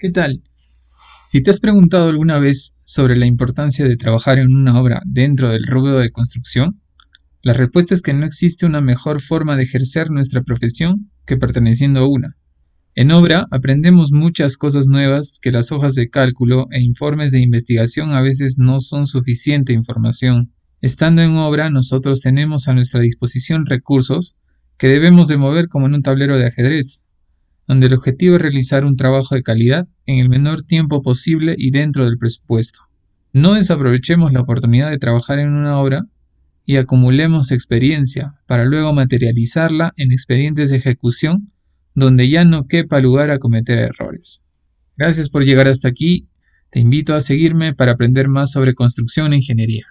¿Qué tal? Si te has preguntado alguna vez sobre la importancia de trabajar en una obra dentro del rubro de construcción, la respuesta es que no existe una mejor forma de ejercer nuestra profesión que perteneciendo a una. En obra aprendemos muchas cosas nuevas que las hojas de cálculo e informes de investigación a veces no son suficiente información. Estando en obra nosotros tenemos a nuestra disposición recursos que debemos de mover como en un tablero de ajedrez, donde el objetivo es realizar un trabajo de calidad en el menor tiempo posible y dentro del presupuesto. No desaprovechemos la oportunidad de trabajar en una obra y acumulemos experiencia para luego materializarla en expedientes de ejecución donde ya no quepa lugar a cometer errores. Gracias por llegar hasta aquí. Te invito a seguirme para aprender más sobre construcción e ingeniería.